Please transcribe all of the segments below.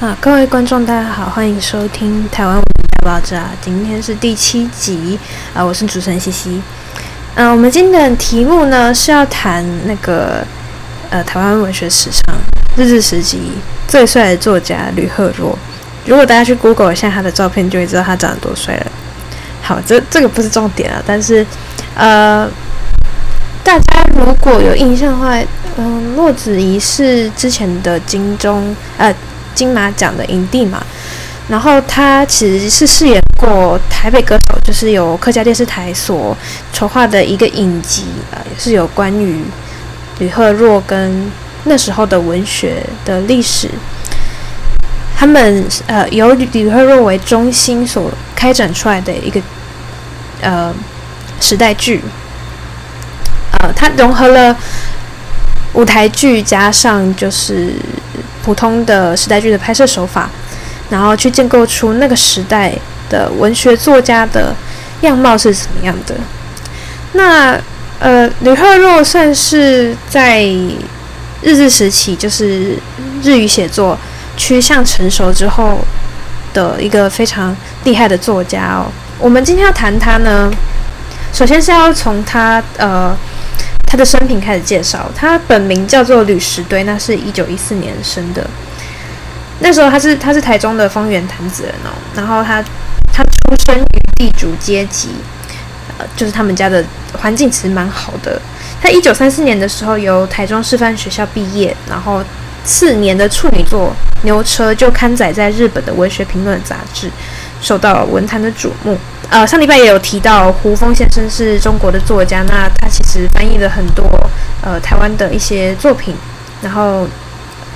啊，各位观众，大家好，欢迎收听《台湾文大爆炸》，今天是第七集啊，我是主持人西西。嗯、我们今天的题目呢是要谈那个呃台湾文学史上日治时期最帅的作家吕赫若。如果大家去 Google 一下他的照片，就会知道他长得多帅了。好，这这个不是重点啊，但是呃，大家如果有印象的话，嗯、呃，络子仪是之前的金钟呃。金马奖的影帝嘛，然后他其实是饰演过台北歌手，就是由客家电视台所筹划的一个影集，呃，也是有关于吕赫若跟那时候的文学的历史。他们呃由吕赫若为中心所开展出来的一个呃时代剧，呃，它融合了舞台剧加上就是。普通的时代剧的拍摄手法，然后去建构出那个时代的文学作家的样貌是怎么样的。那呃，吕赫若算是在日治时期，就是日语写作趋向成熟之后的一个非常厉害的作家哦。我们今天要谈他呢，首先是要从他呃。他的生平开始介绍，他本名叫做吕石堆，那是一九一四年生的。那时候他是他是台中的丰原潭子人哦，然后他他出生于地主阶级，呃，就是他们家的环境其实蛮好的。他一九三四年的时候由台中师范学校毕业，然后次年的处女作《牛车》就刊载在日本的文学评论杂志，受到文坛的瞩目。呃，上礼拜也有提到胡枫先生是中国的作家，那他其实翻译了很多呃台湾的一些作品，然后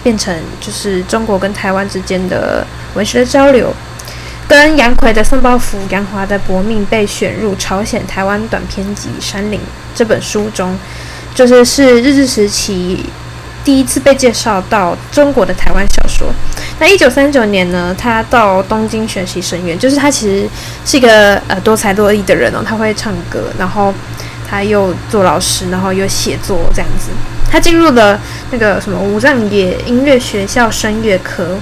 变成就是中国跟台湾之间的文学的交流。跟杨奎的《送抱负》、杨华的《薄命》被选入朝鲜台湾短篇集《山林》这本书中，就是是日治时期第一次被介绍到中国的台湾小说。那一九三九年呢，他到东京学习声乐，就是他其实是一个呃多才多艺的人哦，他会唱歌，然后他又做老师，然后又写作这样子。他进入了那个什么武藏野音乐学校声乐科，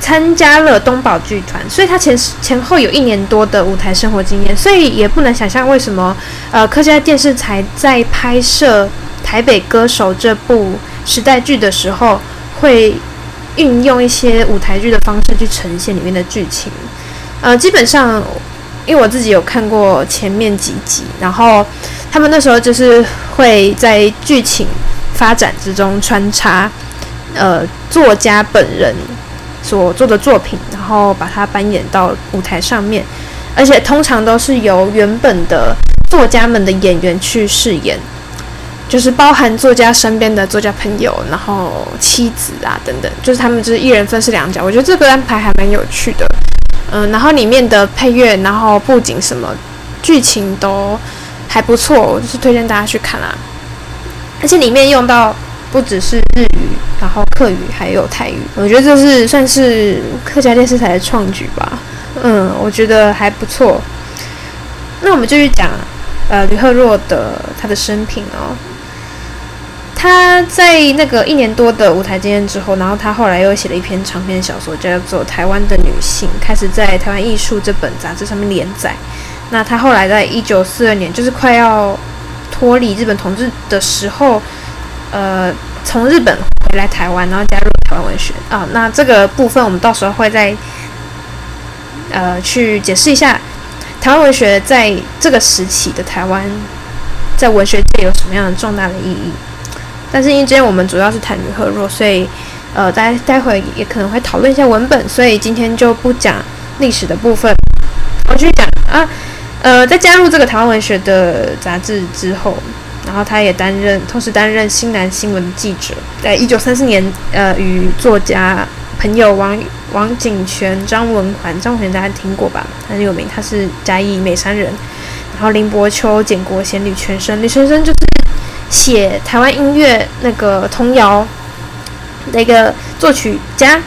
参加了东宝剧团，所以他前前后有一年多的舞台生活经验，所以也不能想象为什么呃客家电视台在拍摄《台北歌手》这部时代剧的时候会。运用一些舞台剧的方式去呈现里面的剧情，呃，基本上，因为我自己有看过前面几集，然后他们那时候就是会在剧情发展之中穿插，呃，作家本人所做的作品，然后把它搬演到舞台上面，而且通常都是由原本的作家们的演员去饰演。就是包含作家身边的作家朋友，然后妻子啊等等，就是他们就是一人分饰两角。我觉得这个安排还蛮有趣的，嗯，然后里面的配乐，然后布景什么，剧情都还不错，我就是推荐大家去看啊。而且里面用到不只是日语，然后客语还有台语，我觉得这是算是客家电视台的创举吧。嗯，我觉得还不错。那我们继续讲，呃，吕赫若的他的生平哦。他在那个一年多的舞台经验之后，然后他后来又写了一篇长篇小说，叫做《台湾的女性》，开始在《台湾艺术》这本杂志上面连载。那他后来在一九四二年，就是快要脱离日本统治的时候，呃，从日本回来台湾，然后加入台湾文学啊。那这个部分我们到时候会再呃去解释一下台湾文学在这个时期的台湾在文学界有什么样的重大的意义。但是因为今天我们主要是谈吕赫若，所以呃，待待会也可能会讨论一下文本，所以今天就不讲历史的部分。我去讲啊，呃，在加入这个台湾文学的杂志之后，然后他也担任，同时担任新南新闻记者。在一九三四年，呃，与作家朋友王王景泉、张文环，张文环大家听过吧？很有名，他是嘉义美山人。然后林伯秋、简国贤、吕泉生，吕泉生就是。写台湾音乐那个童谣的一个作曲家，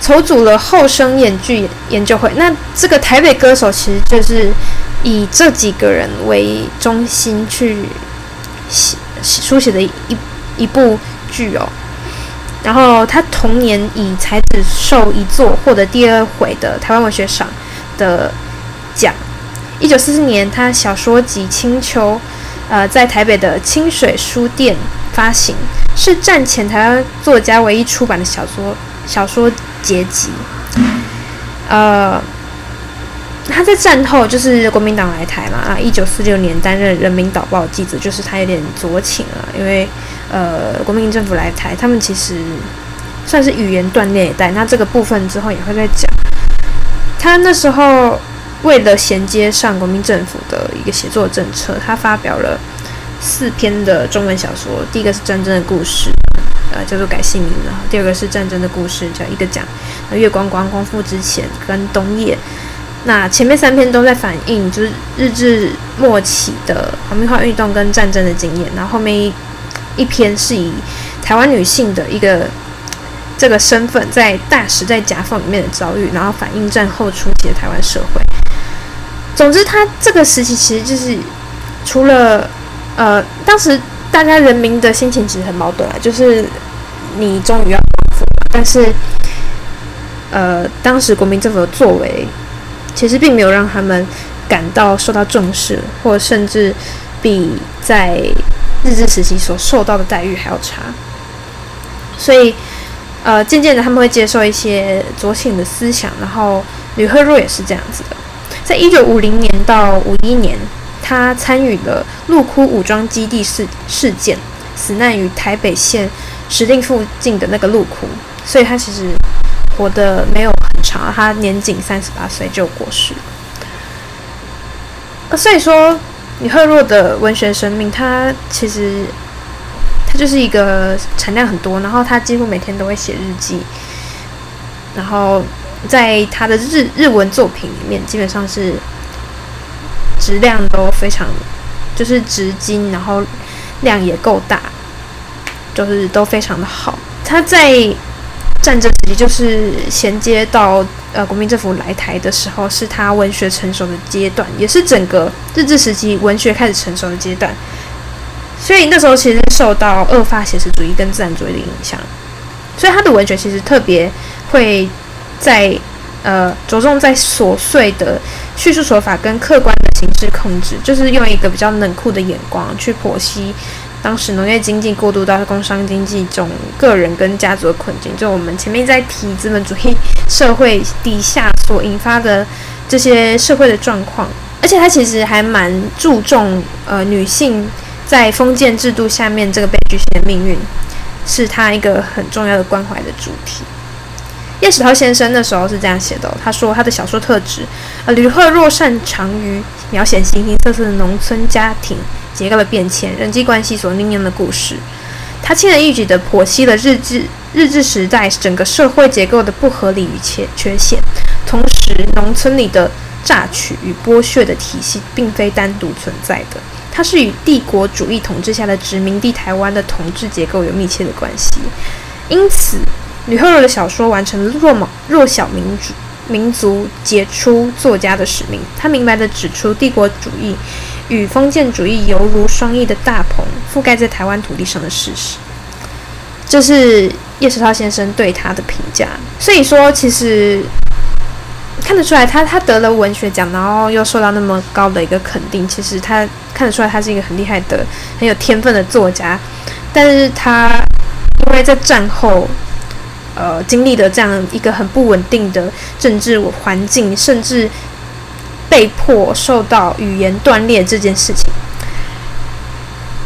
筹组了后生演剧研究会。那这个台北歌手其实就是以这几个人为中心去写书写的一一部剧哦。然后他同年以才子寿一作获得第二回的台湾文学赏的奖。一九四四年，他小说集《青秋》呃在台北的清水书店发行，是战前台湾作家唯一出版的小说小说结集。呃，他在战后就是国民党来台嘛，啊，一九四六年担任《人民导报》记者，就是他有点酌情了，因为呃国民政府来台，他们其实算是语言断裂一代。那这个部分之后也会再讲。他那时候为了衔接上国民政府的一个写作政策，他发表了四篇的中文小说，第一个是战争的故事。呃，叫做改姓名了。第二个是战争的故事，叫一个讲。月光光光复之前跟冬夜，那前面三篇都在反映就是日治末期的皇民化运动跟战争的经验。然后后面一一篇是以台湾女性的一个这个身份在大时代夹缝里面的遭遇，然后反映战后初期的台湾社会。总之，他这个时期其实就是除了呃当时。大家人民的心情其实很矛盾啊，就是你终于要恢复，但是，呃，当时国民政府的作为，其实并没有让他们感到受到重视，或甚至比在日治时期所受到的待遇还要差。所以，呃，渐渐的他们会接受一些左倾的思想，然后吕赫若也是这样子的，在一九五零年到五一年。他参与了陆窟武装基地事事件，死难于台北县石碇附近的那个陆窟，所以他其实活得没有很长，他年仅三十八岁就过世。所以说，李赫若的文学生命，他其实他就是一个产量很多，然后他几乎每天都会写日记，然后在他的日日文作品里面，基本上是。质量都非常，就是质精，然后量也够大，就是都非常的好。他在战争时期，就是衔接到呃国民政府来台的时候，是他文学成熟的阶段，也是整个日治时期文学开始成熟的阶段。所以那时候其实受到二法写实主义跟自然主义的影响，所以他的文学其实特别会在呃着重在琐碎的叙述手法跟客观的。形式控制，就是用一个比较冷酷的眼光去剖析当时农业经济过渡到工商经济中个人跟家族的困境。就我们前面在提资本主义社会底下所引发的这些社会的状况，而且他其实还蛮注重呃女性在封建制度下面这个被局限的命运，是他一个很重要的关怀的主题。叶石涛先生那时候是这样写的、他说他的小说特质，呃，吕赫若擅长于描写形形色色的农村家庭结构的变迁、人际关系所酝酿的故事。他轻而易举地剖析了日治日治时代整个社会结构的不合理与缺缺陷，同时农村里的榨取与剥削的体系并非单独存在的，它是与帝国主义统治下的殖民地台湾的统治结构有密切的关系，因此。吕赫若的小说完成了弱毛弱小民族民族杰出作家的使命。他明白地指出，帝国主义与封建主义犹如双翼的大鹏覆盖在台湾土地上的事实。这是叶石涛先生对他的评价。所以说，其实看得出来他，他他得了文学奖，然后又受到那么高的一个肯定。其实他看得出来，他是一个很厉害的、很有天分的作家。但是他因为在战后。呃，经历了这样一个很不稳定的政治环境，甚至被迫受到语言断裂这件事情，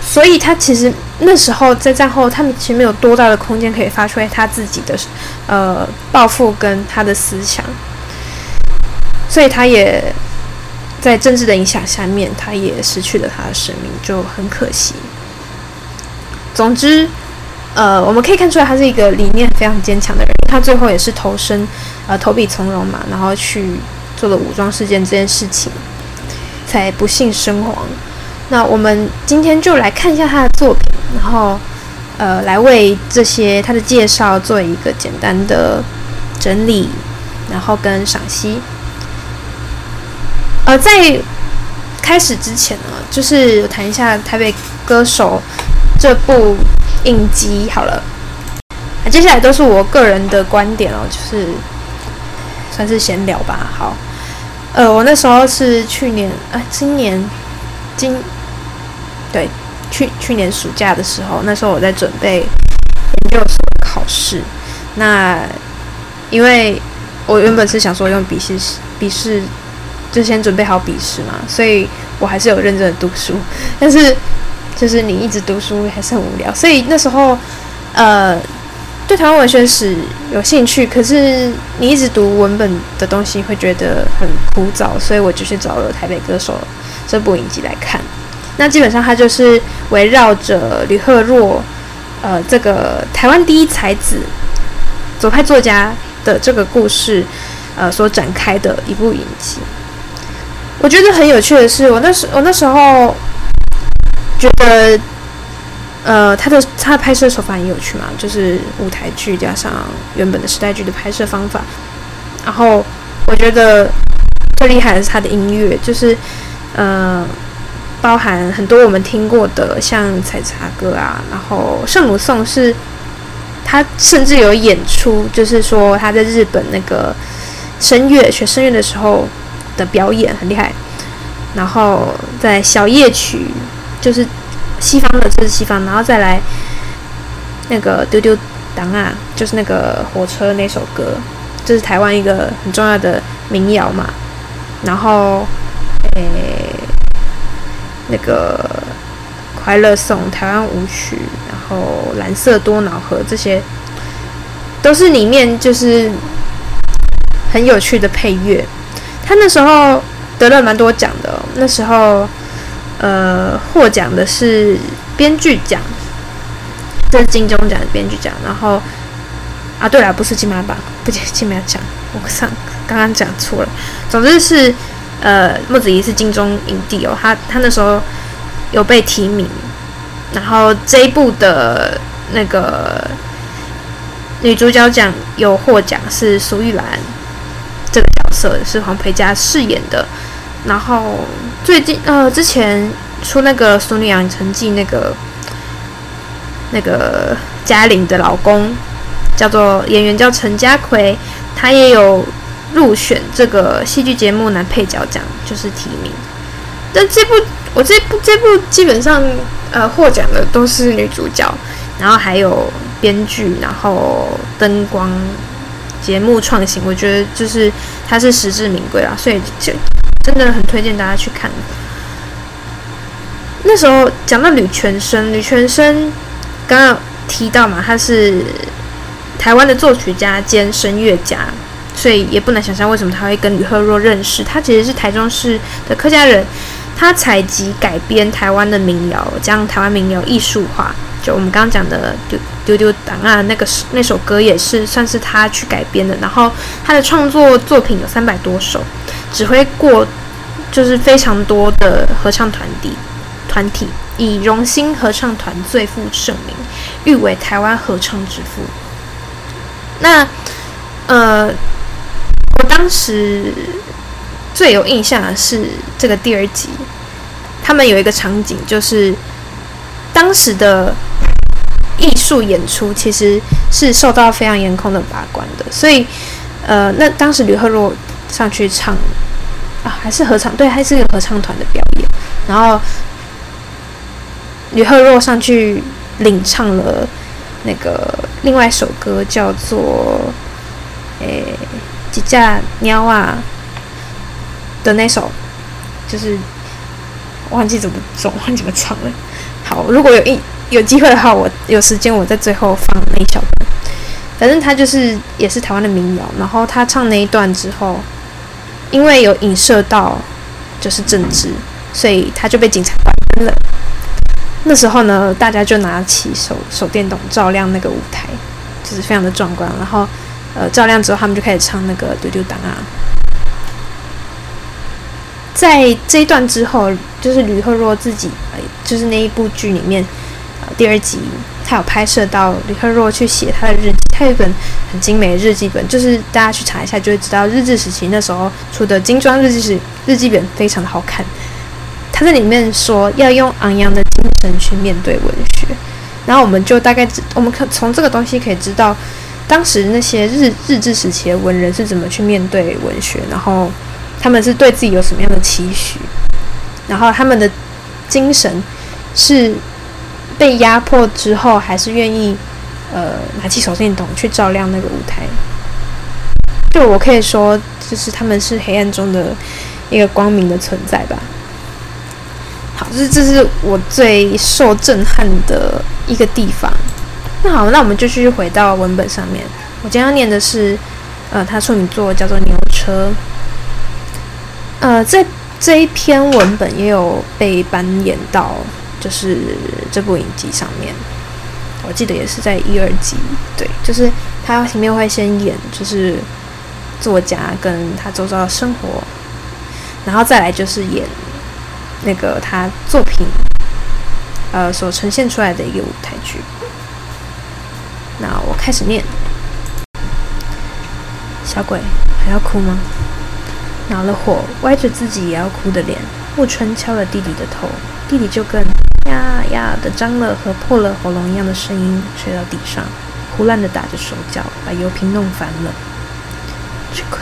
所以他其实那时候在战后，他们其实没有多大的空间可以发出来他自己的呃抱负跟他的思想，所以他也在政治的影响下面，他也失去了他的生命，就很可惜。总之。呃，我们可以看出来，他是一个理念非常坚强的人。他最后也是投身，呃，投笔从戎嘛，然后去做了武装事件这件事情，才不幸身亡。那我们今天就来看一下他的作品，然后呃，来为这些他的介绍做一个简单的整理，然后跟赏析。呃，在开始之前呢，就是谈一下《台北歌手》这部。应激好了，接下来都是我个人的观点哦，就是算是闲聊吧。好，呃，我那时候是去年啊，今年今对去去年暑假的时候，那时候我在准备研究所考试。那因为我原本是想说用笔试笔试就先准备好笔试嘛，所以我还是有认真的读书。但是就是你一直读书还是很无聊，所以那时候呃。对台湾文学史有兴趣，可是你一直读文本的东西会觉得很枯燥，所以我就去找了《台北歌手》这部影集来看。那基本上它就是围绕着吕赫若，呃，这个台湾第一才子、左派作家的这个故事，呃，所展开的一部影集。我觉得很有趣的是，我那时我那时候觉得。呃，他的他的拍摄手法很有趣嘛，就是舞台剧加上原本的时代剧的拍摄方法。然后我觉得最厉害的是他的音乐，就是呃，包含很多我们听过的，像《采茶歌》啊，然后《圣母颂》是，他甚至有演出，就是说他在日本那个声乐学声乐的时候的表演很厉害。然后在小夜曲，就是。西方的，就是西方，然后再来那个丢丢档啊，就是那个火车那首歌，这是台湾一个很重要的民谣嘛。然后，诶，那个快乐颂、台湾舞曲，然后蓝色多瑙河这些，都是里面就是很有趣的配乐。他那时候得了蛮多奖的，那时候。呃，获奖的是编剧奖，这是金钟奖的编剧奖。然后啊，对了，不是金马奖，不是金马奖，我上刚刚讲错了。总之是呃，莫子仪是金钟影帝哦，他他那时候有被提名。然后这一部的那个女主角奖有获奖是苏玉兰，这个角色是黄培嘉饰演的。然后最近呃，之前出那个《俗女养成记》，那个那个嘉玲的老公叫做演员叫陈家奎，他也有入选这个戏剧节目男配角奖，就是提名。但这部我这部这部基本上呃获奖的都是女主角，然后还有编剧，然后灯光、节目创新，我觉得就是他是实至名归啦，所以就。真的很推荐大家去看。那时候讲到吕全生，吕全生刚刚提到嘛，他是台湾的作曲家兼声乐家，所以也不难想象为什么他会跟吕赫若认识。他其实是台中市的客家人，他采集改编台湾的民谣，将台湾民谣艺术化。就我们刚刚讲的丢丢丢档案那个那首歌也是算是他去改编的。然后他的创作作品有三百多首。指挥过就是非常多的合唱团体，团体以荣兴合唱团最负盛名，誉为台湾合唱之父。那呃，我当时最有印象的是这个第二集，他们有一个场景，就是当时的艺术演出其实是受到非常严苛的把关的，所以呃，那当时吕赫若。上去唱啊，还是合唱？对，还是一个合唱团的表演。然后吕赫若上去领唱了那个另外一首歌，叫做《诶几架鸟啊》的那首，就是忘记怎么总忘记怎么唱了。好，如果有一有机会的话，我有时间我在最后放那一小段。反正他就是也是台湾的民谣。然后他唱那一段之后。因为有影射到就是政治，所以他就被警察关了。那时候呢，大家就拿起手手电筒照亮那个舞台，就是非常的壮观。然后，呃，照亮之后，他们就开始唱那个丢丢档啊。在这一段之后，就是吕赫若自己，就是那一部剧里面，第二集。他有拍摄到吕赫若去写他的日记，他有一本很精美的日记本，就是大家去查一下就会知道，日治时期那时候出的精装日记是日记本，非常的好看。他在里面说要用昂扬的精神去面对文学，然后我们就大概我们可从这个东西可以知道，当时那些日日治时期的文人是怎么去面对文学，然后他们是对自己有什么样的期许，然后他们的精神是被压迫之后，还是愿意呃拿起手电筒去照亮那个舞台。就我可以说，就是他们是黑暗中的一个光明的存在吧。好，这是这是我最受震撼的一个地方。那好，那我们就继续回到文本上面。我今天要念的是，呃，他处女座叫做《牛车》。呃，在这一篇文本也有被搬演到，就是这部影集上面。我记得也是在一二集，对，就是他前面会先演，就是作家跟他周遭的生活，然后再来就是演。那个他作品，呃，所呈现出来的一个舞台剧。那我开始念。小鬼还要哭吗？恼了火，歪着自己也要哭的脸。木春敲了弟弟的头，弟弟就跟呀呀的张了和破了喉咙一样的声音睡到地上，胡乱的打着手脚，把油瓶弄翻了。这鬼！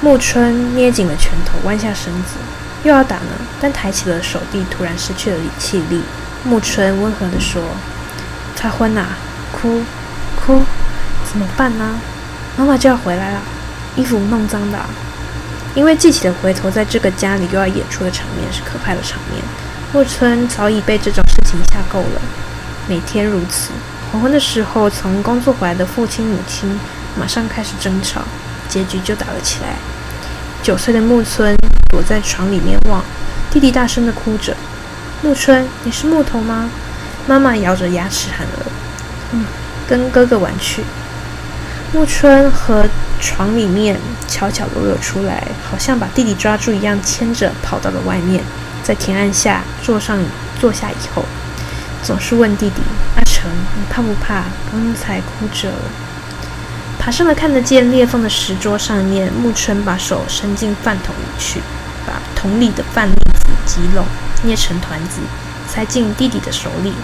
木村捏紧了拳头，弯下身子。又要打呢，但抬起了手臂，突然失去了气力。木村温和地说：“他昏了，哭，哭，怎么办呢？妈妈就要回来了，衣服弄脏的。”因为记起了回头在这个家里又要演出的场面是可怕的场面，木村早已被这种事情吓够了。每天如此，黄昏的时候，从工作回来的父亲母亲马上开始争吵，结局就打了起来。九岁的木村。躲在床里面望，弟弟大声地哭着：“木村，你是木头吗？”妈妈咬着牙齿喊了：“嗯，跟哥哥玩去。”木村和床里面悄悄地溜了出来，好像把弟弟抓住一样，牵着跑到了外面。在田岸下坐上坐下以后，总是问弟弟：“阿成，你怕不怕？刚才哭着。”爬上了看得见裂缝的石桌上面，木村把手伸进饭桶里去。把桶里的饭粒子挤拢，捏成团子，塞进弟弟的手里。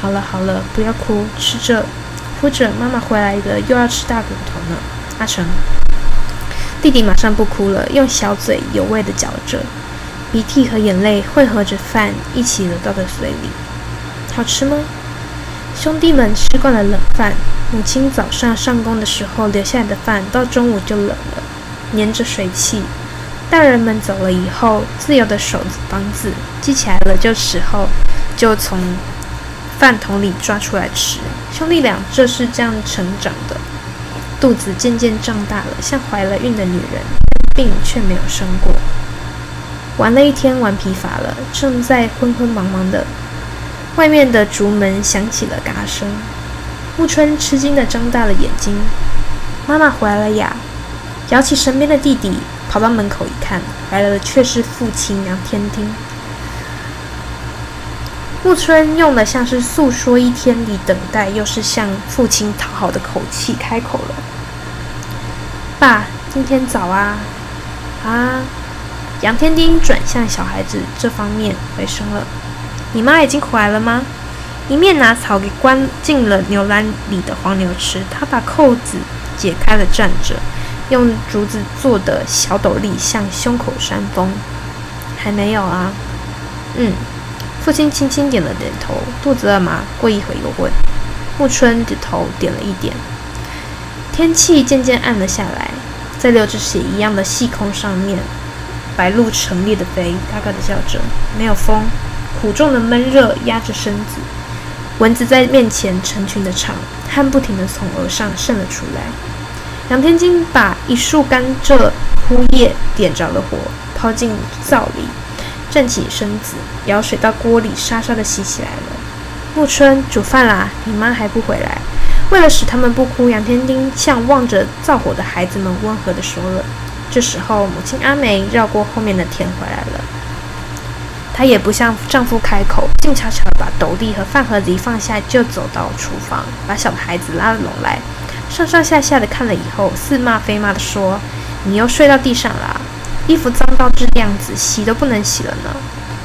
好了好了，不要哭，吃着，哭着。妈妈回来的又要吃大骨头呢。阿成，弟弟马上不哭了，用小嘴有味的嚼着，鼻涕和眼泪混合着饭一起流到了嘴里。好吃吗？兄弟们吃惯了冷饭，母亲早上上工的时候留下来的饭，到中午就冷了，粘着水汽。大人们走了以后，自由的手指帮子记起来了，就时候就从饭桶里抓出来吃。兄弟俩就是这样成长的，肚子渐渐胀大了，像怀了孕的女人，病却没有生过。玩了一天，玩疲乏了，正在昏昏茫茫的，外面的竹门响起了嘎声。木村吃惊地张大了眼睛：“妈妈回来了呀！”摇起身边的弟弟。跑到门口一看，来了的却是父亲杨天丁。木村用的像是诉说一天里等待，又是向父亲讨好的口气开口了：“爸，今天早啊！”啊！杨天丁转向小孩子这方面回声了：“你妈已经回来了吗？”一面拿草给关进了牛栏里的黄牛吃，他把扣子解开了站着。用竹子做的小斗笠向胸口扇风，还没有啊？嗯，父亲轻轻点了点头。肚子饿吗？过一会又问。木春的头点了一点。天气渐渐暗了下来，在流着血一样的细空上面，白鹭成列的飞，嘎嘎的叫着。没有风，苦重的闷热压着身子。蚊子在面前成群的唱，汗不停地从额上渗了出来。杨天金把一束甘蔗枯叶点着了火，抛进灶里，站起身子，舀水到锅里，沙沙地洗起来了。木春煮饭啦，你妈还不回来？为了使他们不哭，杨天丁向望着灶火的孩子们温和地说了。这时候，母亲阿梅绕过后面的田回来了，她也不向丈夫开口，静悄悄把斗笠和饭盒子放下，就走到厨房，把小孩子拉了拢来。上上下下的看了以后，似骂非骂的说：“你又睡到地上了，衣服脏到这样子，洗都不能洗了呢。”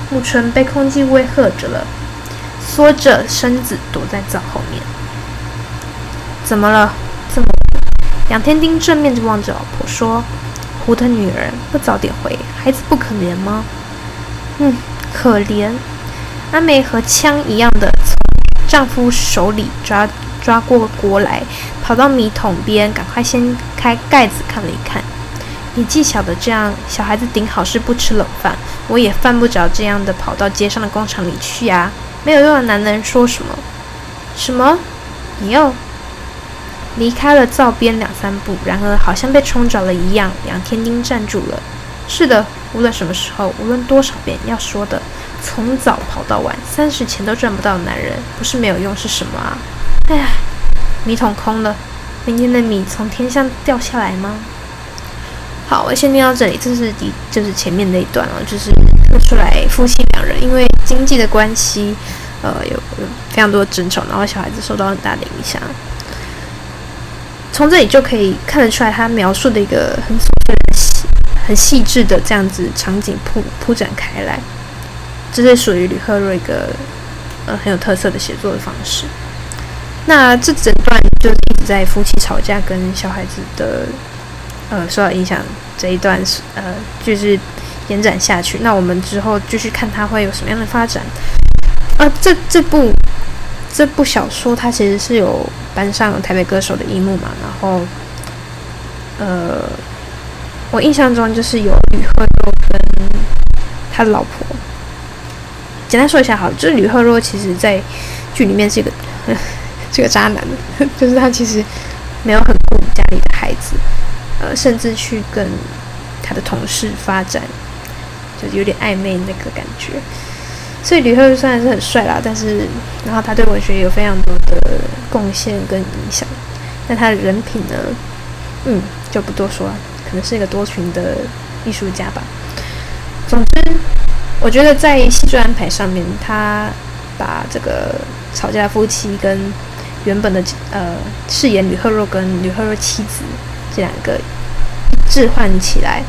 木村被空气威吓着了，缩着身子躲在灶后面。怎么了？这么？杨天丁正面着望着老婆说：“胡的女儿，不早点回，孩子不可怜吗？”“嗯，可怜。”阿梅和枪一样的从丈夫手里抓抓过锅来，跑到米桶边，赶快掀开盖子看了一看。你既晓得这样，小孩子顶好是不吃冷饭，我也犯不着这样的跑到街上的工厂里去啊！没有用的男人说什么？什么？你又离开了灶边两三步，然而好像被冲着了一样，杨天丁站住了。是的，无论什么时候，无论多少遍要说的，从早跑到晚，三十钱都赚不到的男人，不是没有用是什么啊？哎呀，米桶空了，明天的米从天上掉下来吗？好，我先念到这里。这是第，就是前面那一段了，就是说出来夫妻两人因为经济的关系，呃，有有非常多的争吵，然后小孩子受到很大的影响。从这里就可以看得出来，他描述的一个很琐碎、很细致的这样子场景铺铺展开来，这是属于吕赫若一个呃很有特色的写作的方式。那这整段就一直在夫妻吵架跟小孩子的。呃，受到影响这一段是呃，就是延展下去。那我们之后继续看它会有什么样的发展。呃，这这部这部小说它其实是有搬上台北歌手的荧幕嘛，然后呃，我印象中就是有吕赫若跟他的老婆。简单说一下好，就是吕赫若其实在剧里面是一个 这个渣男，就是他其实没有很顾家里的孩子。呃，甚至去跟他的同事发展，就是有点暧昧那个感觉。所以吕赫虽然是很帅啦，但是然后他对文学有非常多的贡献跟影响。但他的人品呢，嗯，就不多说了，可能是一个多情的艺术家吧。总之，我觉得在戏剧安排上面，他把这个吵架夫妻跟原本的呃饰演吕赫若跟吕赫若妻子。这两个置换起来，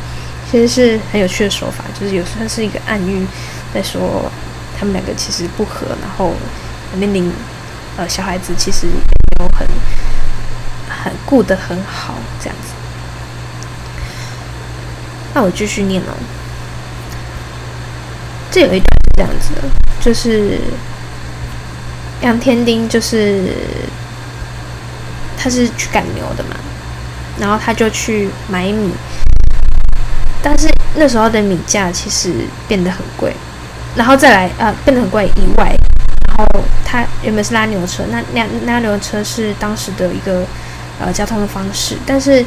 其实是很有趣的手法，就是有时候是一个暗喻，在说他们两个其实不和，然后面临呃小孩子其实没有很很顾得很好这样子。那我继续念哦，这有一段是这样子的，就是杨天丁就是他是去赶牛的嘛。然后他就去买米，但是那时候的米价其实变得很贵，然后再来呃变得很贵以外，然后他原本是拉牛车，那那拉牛车是当时的一个呃交通的方式，但是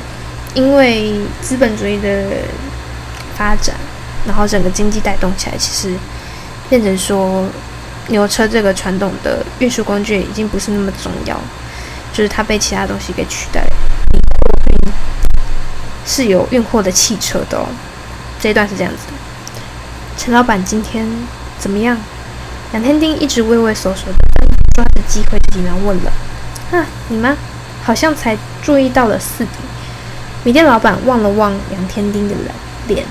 因为资本主义的发展，然后整个经济带动起来，其实变成说牛车这个传统的运输工具已经不是那么重要，就是它被其他东西给取代了。是有运货的汽车的哦，这一段是这样子的。陈老板今天怎么样？杨天丁一直畏畏缩缩的，抓着机会急忙问了：“啊，你吗？好像才注意到了似的。”米店老板望了望杨天丁的脸，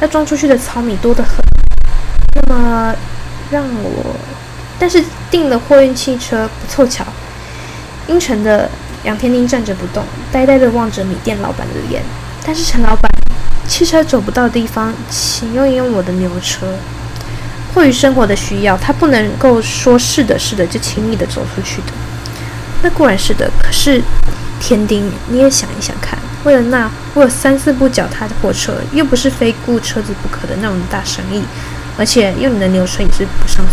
要装出去的糙米多得很。那么让我……但是订了货运汽车，不凑巧。阴沉的杨天丁站着不动，呆呆地望着米店老板的脸。但是陈老板，汽车走不到的地方，请用一用我的牛车。迫于生活的需要，他不能够说是的，是的就轻易的走出去的。那固然是的，可是天丁，你也想一想看，为了那我有三四部脚踏的货车，又不是非雇车子不可的那种大生意，而且用你的牛车也是不上的，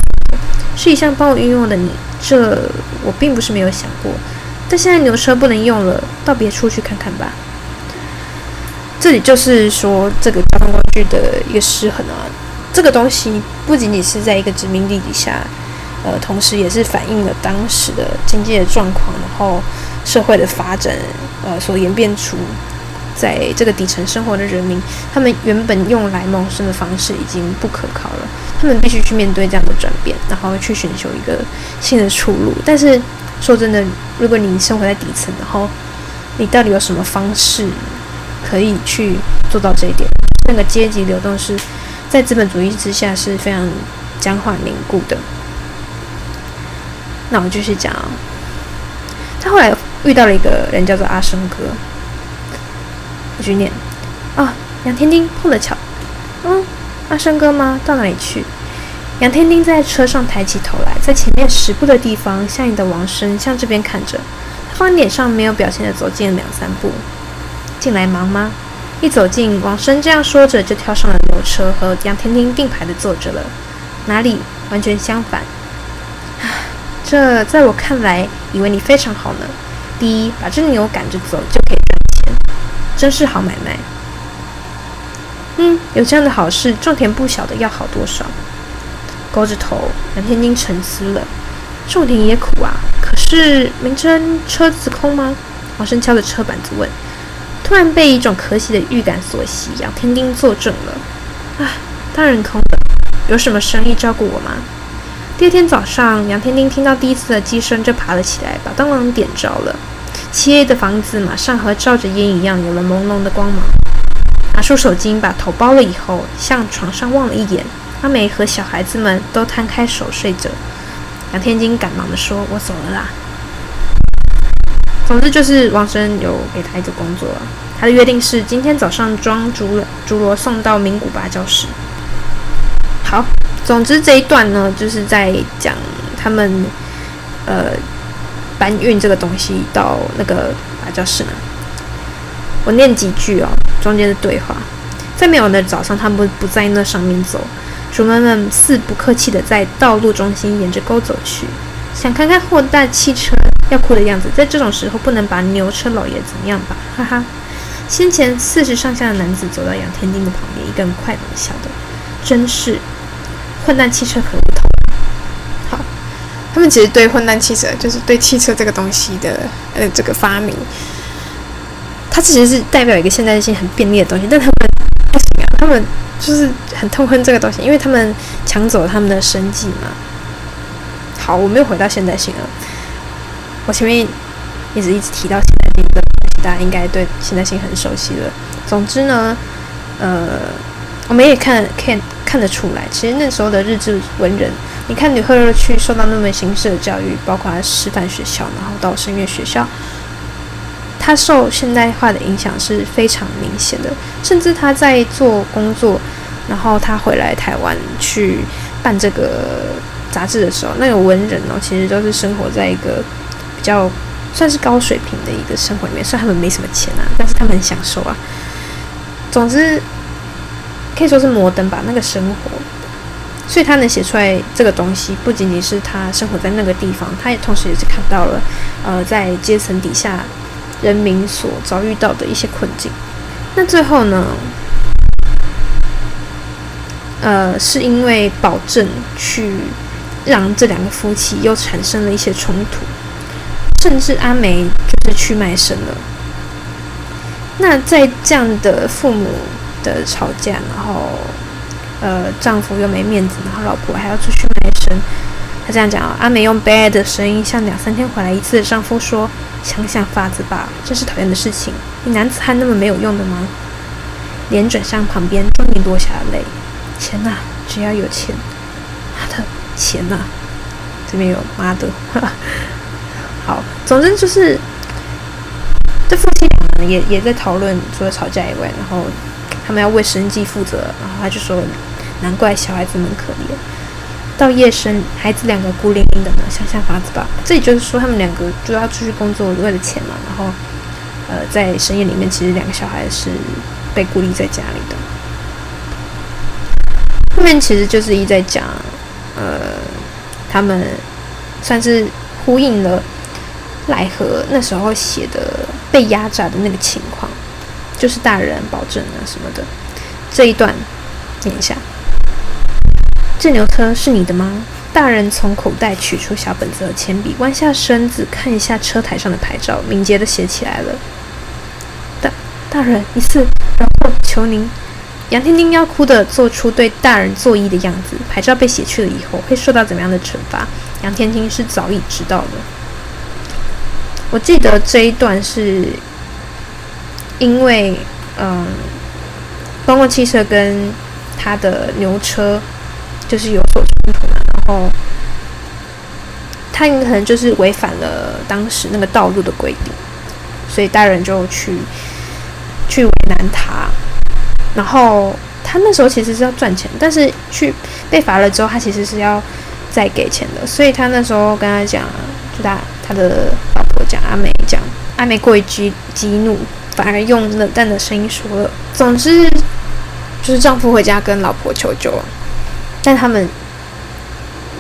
是一向帮我运用的你，这我并不是没有想过。但现在牛车不能用了，到别处去看看吧。这里就是说，这个交通工具的一个失衡啊，这个东西不仅仅是在一个殖民地底下，呃，同时也是反映了当时的经济的状况，然后社会的发展，呃，所演变出在这个底层生活的人民，他们原本用来谋生的方式已经不可靠了，他们必须去面对这样的转变，然后去寻求一个新的出路。但是说真的，如果你生活在底层，然后你到底有什么方式？可以去做到这一点。那个阶级流动是在资本主义之下是非常僵化凝固的。那我继续讲。他后来遇到了一个人，叫做阿生哥。我去念啊，杨天丁碰了巧。嗯，阿生哥吗？到哪里去？杨天丁在车上抬起头来，在前面十步的地方，向你的王生向这边看着。他脸上没有表情的走近了两三步。进来忙吗？一走近，王生这样说着，就跳上了牛车，和杨天丁并排的坐着了。哪里？完全相反。这在我看来，以为你非常好呢。第一，把这牛赶着走就可以赚钱，真是好买卖。嗯，有这样的好事，种田不晓得要好多少。勾着头，杨天丁沉思了。种田也苦啊，可是明真车子空吗？王生敲着车板子问。突然被一种可喜的预感所袭，杨天丁坐正了。啊，当然空了。有什么生意照顾我吗？第二天早上，杨天丁听到第一次的鸡声，就爬了起来，把灯笼点着了。漆黑的房子马上和照着烟一样，有了朦胧的光芒。拿出手巾，把头包了以后，向床上望了一眼。阿梅和小孩子们都摊开手睡着。杨天丁赶忙地说：“我走了啦。”总之就是王生有给他一个工作了。他的约定是今天早上装竹竹箩送到名古芭蕉室。好，总之这一段呢，就是在讲他们呃搬运这个东西到那个芭蕉室呢。我念几句哦，中间的对话。在没有的早上，他们不在那上面走，主人们似不客气的在道路中心沿着沟走去，想看看货代汽车。要哭的样子，在这种时候不能把牛车老爷怎么样吧？哈哈！先前四十上下的男子走到杨天丁的旁边，一个人快乐的笑道：“真是混蛋汽车可不同。”好，他们其实对混蛋汽车，就是对汽车这个东西的呃这个发明，它其实是代表一个现代性很便利的东西，但他们不行啊，他们就是很痛恨这个东西，因为他们抢走了他们的生计嘛。好，我们又回到现代性了。我前面一直一直提到现代性的，大家应该对现代性很熟悉了。总之呢，呃，我们也看看看得出来，其实那时候的日治文人，你看吕赫去受到那么形式的教育，包括师范学校，然后到声乐学校，他受现代化的影响是非常明显的。甚至他在做工作，然后他回来台湾去办这个杂志的时候，那个文人哦，其实都是生活在一个。比较算是高水平的一个生活里面，虽然他们没什么钱啊，但是他们很享受啊。总之可以说是摩登吧，那个生活，所以他能写出来这个东西，不仅仅是他生活在那个地方，他也同时也是看到了呃在阶层底下人民所遭遇到的一些困境。那最后呢，呃，是因为保证去让这两个夫妻又产生了一些冲突。甚至阿梅就是去卖身了。那在这样的父母的吵架，然后呃丈夫又没面子，然后老婆还要出去卖身。他这样讲啊，阿梅用悲哀的声音向两三天回来一次的丈夫说：“想想法子吧，真是讨厌的事情。你男子汉那么没有用的吗？”脸转向旁边，终于落下了泪。钱呐，只要有钱，钱呐，这边有妈的。好，总之就是这夫妻俩呢，也也在讨论，除了吵架以外，然后他们要为生计负责。然后他就说：“难怪小孩子们可怜，到夜深，孩子两个孤零零的呢，想想法子吧。”这也就是说，他们两个就要出去工作，为了钱嘛。然后，呃，在深夜里面，其实两个小孩是被孤立在家里的。后面其实就是一在讲，呃，他们算是呼应了。来和那时候写的被压榨的那个情况，就是大人保证啊什么的这一段，念一下。这牛车是你的吗？大人从口袋取出小本子和铅笔，弯下身子看一下车台上的牌照，敏捷地写起来了。大大人一次，然后求您。杨天丁要哭的做出对大人作揖的样子。牌照被写去了以后会受到怎么样的惩罚？杨天丁是早已知道的。我记得这一段是，因为嗯，公共汽车跟他的牛车就是有所冲突嘛，然后他可能就是违反了当时那个道路的规定，所以大人就去去为难他。然后他那时候其实是要赚钱，但是去被罚了之后，他其实是要再给钱的。所以他那时候跟他讲，就他他的老婆讲阿美讲，阿美过于激激怒，反而用冷淡的声音说了。总之就是丈夫回家跟老婆求救，但他们。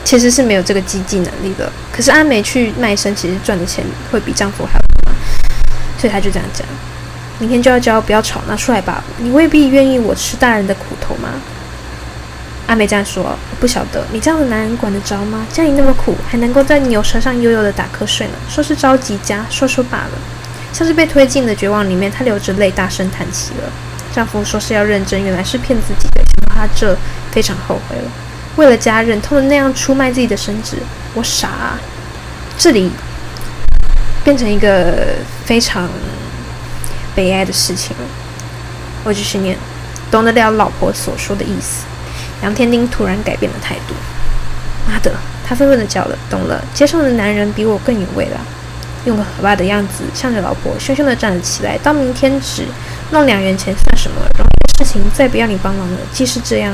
其实是没有这个经济能力的，可是阿梅去卖身，其实赚的钱会比丈夫还要多，所以他就这样讲：明天就要交，不要吵，拿出来吧。你未必愿意我吃大人的苦头吗？阿梅这样说：不晓得你这样的男人管得着吗？家里那么苦，还能够在牛舌上悠悠的打瞌睡呢。说是着急家，说说罢了。像是被推进的绝望里面，她流着泪，大声叹气了。丈夫说是要认真，原来是骗自己的，想到他这非常后悔了。为了家人，痛的那样出卖自己的身子，我傻啊！这里变成一个非常悲哀的事情了。我只是念，懂得了老婆所说的意思。杨天丁突然改变了态度。妈的！他愤愤地叫了。懂了，街上的男人比我更有味了。用个可怕的样子，向着老婆凶凶地站了起来。到明天止，弄两元钱算什么？然后事情再不要你帮忙了。既是这样。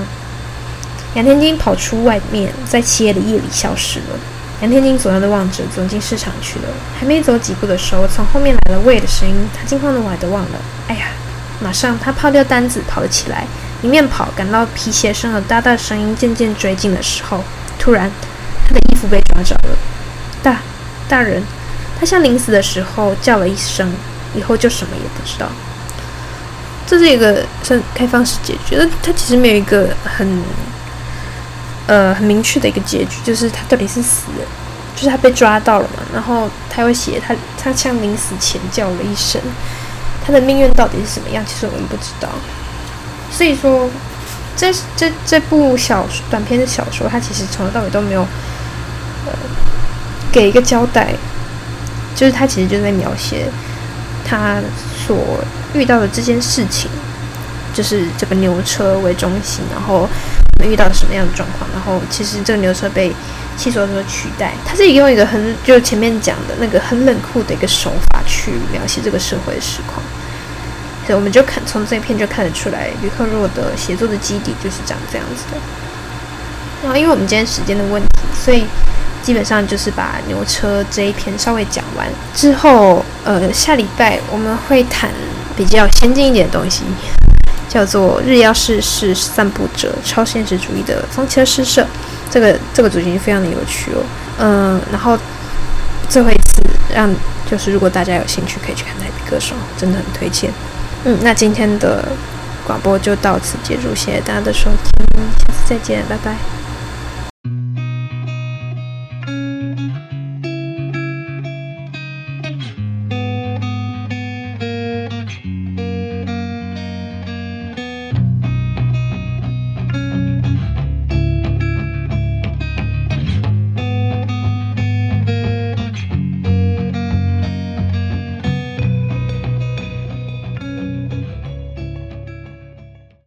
杨天金跑出外面，在漆黑的夜里消失了。杨天津左右的望着，走进市场去了。还没走几步的时候，从后面来了魏的声音。他惊慌的我都忘了。哎呀！马上他抛掉单子，跑了起来，一面跑，感到皮鞋声和哒哒的声音渐渐追近的时候，突然，他的衣服被抓着了。大大人，他像临死的时候叫了一声，以后就什么也不知道。这是一个算开放式结局，那他其实没有一个很。呃，很明确的一个结局，就是他到底是死了，就是他被抓到了嘛。然后他会写他，他像临死前叫了一声，他的命运到底是什么样？其实我们不知道。所以说，这这这部小短篇的小说，它其实从头到尾都没有呃给一个交代，就是他其实就在描写他所遇到的这件事情，就是这个牛车为中心，然后。遇到什么样的状况？然后其实这个牛车被汽车所取代，他是用一个很就前面讲的那个很冷酷的一个手法去描写这个社会的实况，所以我们就看从这一篇就看得出来，吕克若的写作的基底就是长这样子的。然后因为我们今天时间的问题，所以基本上就是把牛车这一篇稍微讲完之后，呃，下礼拜我们会谈比较先进一点的东西。叫做日曜市是散步者超现实主义的风车诗社，这个这个主题非常的有趣哦。嗯，然后最后一次让就是如果大家有兴趣可以去看《台北歌手》，真的很推荐。嗯，那今天的广播就到此结束，谢谢大家的收听，下次再见，拜拜。